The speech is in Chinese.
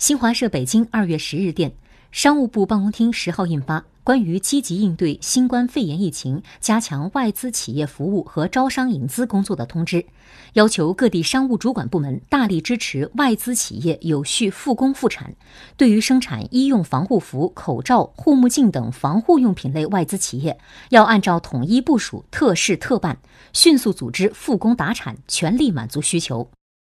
新华社北京二月十日电商务部办公厅十号印发关于积极应对新冠肺炎疫情加强外资企业服务和招商引资工作的通知要求各地商务主管部门大力支持外资企业有序复工复产。对于生产医用防护服口罩护目镜等防护用品类外资企业要按照统一部署特事特办迅速组织复工达产全力满足需求。